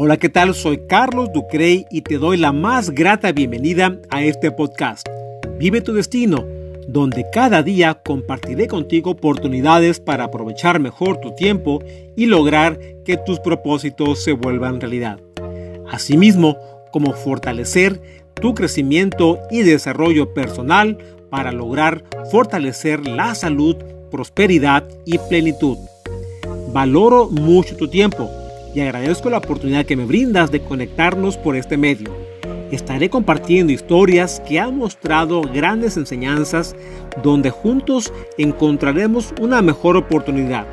Hola, ¿qué tal? Soy Carlos Ducrey y te doy la más grata bienvenida a este podcast. Vive tu destino, donde cada día compartiré contigo oportunidades para aprovechar mejor tu tiempo y lograr que tus propósitos se vuelvan realidad. Asimismo, como fortalecer tu crecimiento y desarrollo personal para lograr fortalecer la salud, prosperidad y plenitud. Valoro mucho tu tiempo y agradezco la oportunidad que me brindas de conectarnos por este medio. Estaré compartiendo historias que han mostrado grandes enseñanzas donde juntos encontraremos una mejor oportunidad.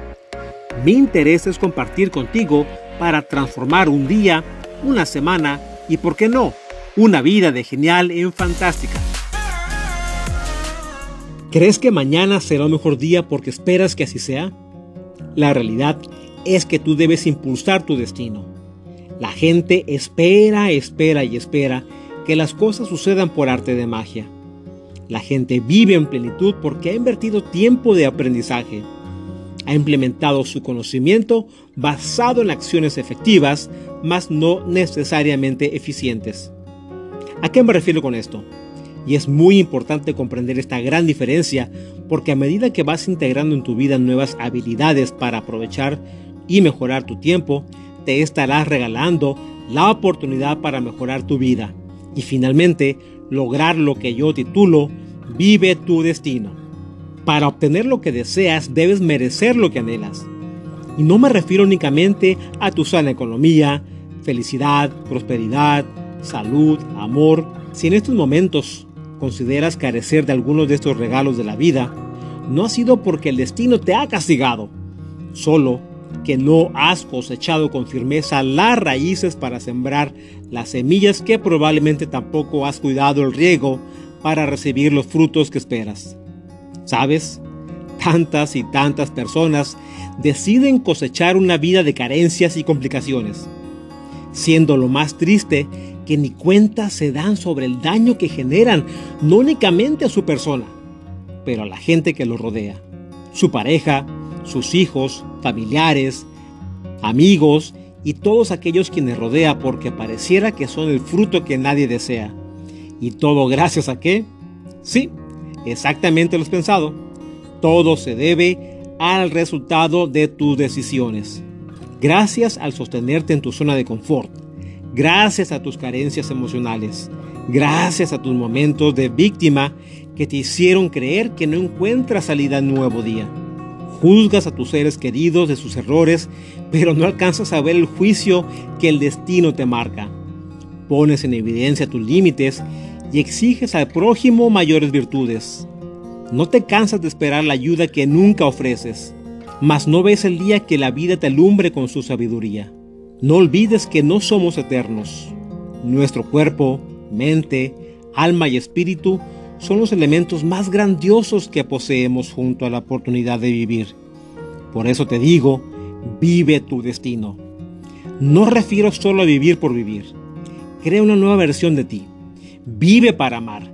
Mi interés es compartir contigo para transformar un día, una semana y, por qué no, una vida de genial en fantástica. ¿Crees que mañana será un mejor día porque esperas que así sea? La realidad es que tú debes impulsar tu destino. La gente espera, espera y espera que las cosas sucedan por arte de magia. La gente vive en plenitud porque ha invertido tiempo de aprendizaje. Ha implementado su conocimiento basado en acciones efectivas, mas no necesariamente eficientes. ¿A qué me refiero con esto? Y es muy importante comprender esta gran diferencia porque a medida que vas integrando en tu vida nuevas habilidades para aprovechar y mejorar tu tiempo, te estarás regalando la oportunidad para mejorar tu vida y finalmente lograr lo que yo titulo Vive tu destino. Para obtener lo que deseas debes merecer lo que anhelas. Y no me refiero únicamente a tu sana economía, felicidad, prosperidad, salud, amor. Si en estos momentos consideras carecer de algunos de estos regalos de la vida, no ha sido porque el destino te ha castigado, solo que no has cosechado con firmeza las raíces para sembrar las semillas que probablemente tampoco has cuidado el riego para recibir los frutos que esperas. ¿Sabes? Tantas y tantas personas deciden cosechar una vida de carencias y complicaciones, siendo lo más triste que ni cuenta se dan sobre el daño que generan, no únicamente a su persona, pero a la gente que lo rodea, su pareja, sus hijos, familiares, amigos y todos aquellos quienes rodea porque pareciera que son el fruto que nadie desea. ¿Y todo gracias a qué? Sí, exactamente lo has pensado. Todo se debe al resultado de tus decisiones. Gracias al sostenerte en tu zona de confort. Gracias a tus carencias emocionales. Gracias a tus momentos de víctima que te hicieron creer que no encuentras salida en nuevo día. Juzgas a tus seres queridos de sus errores, pero no alcanzas a ver el juicio que el destino te marca. Pones en evidencia tus límites y exiges al prójimo mayores virtudes. No te cansas de esperar la ayuda que nunca ofreces, mas no ves el día que la vida te alumbre con su sabiduría. No olvides que no somos eternos. Nuestro cuerpo, mente, alma y espíritu son los elementos más grandiosos que poseemos junto a la oportunidad de vivir. Por eso te digo, vive tu destino. No refiero solo a vivir por vivir. Crea una nueva versión de ti. Vive para amar.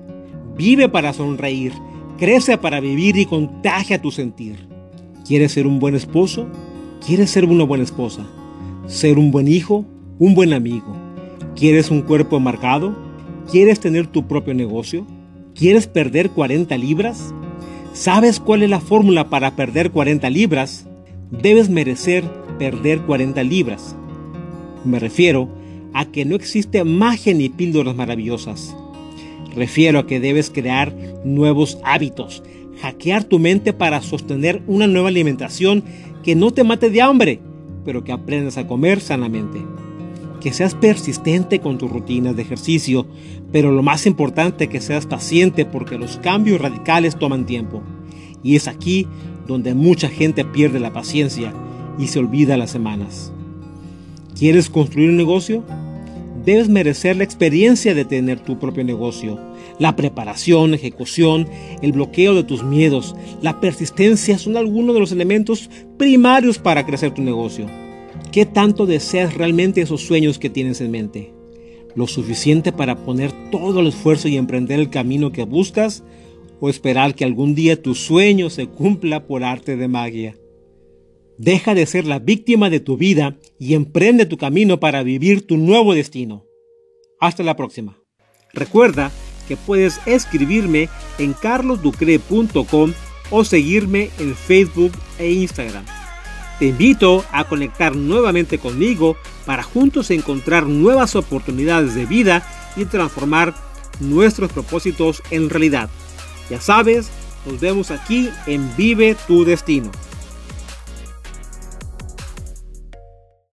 Vive para sonreír. Crece para vivir y contagia tu sentir. ¿Quieres ser un buen esposo? ¿Quieres ser una buena esposa? ¿Ser un buen hijo? ¿Un buen amigo? ¿Quieres un cuerpo marcado? ¿Quieres tener tu propio negocio? ¿Quieres perder 40 libras? ¿Sabes cuál es la fórmula para perder 40 libras? Debes merecer perder 40 libras. Me refiero a que no existe magia ni píldoras maravillosas. Refiero a que debes crear nuevos hábitos, hackear tu mente para sostener una nueva alimentación que no te mate de hambre, pero que aprendas a comer sanamente que seas persistente con tus rutinas de ejercicio, pero lo más importante que seas paciente porque los cambios radicales toman tiempo. Y es aquí donde mucha gente pierde la paciencia y se olvida las semanas. ¿Quieres construir un negocio? Debes merecer la experiencia de tener tu propio negocio. La preparación, ejecución, el bloqueo de tus miedos, la persistencia son algunos de los elementos primarios para crecer tu negocio. ¿Qué tanto deseas realmente esos sueños que tienes en mente? ¿Lo suficiente para poner todo el esfuerzo y emprender el camino que buscas? ¿O esperar que algún día tu sueño se cumpla por arte de magia? Deja de ser la víctima de tu vida y emprende tu camino para vivir tu nuevo destino. Hasta la próxima. Recuerda que puedes escribirme en carlosducre.com o seguirme en Facebook e Instagram. Te invito a conectar nuevamente conmigo para juntos encontrar nuevas oportunidades de vida y transformar nuestros propósitos en realidad. Ya sabes, nos vemos aquí en Vive tu Destino.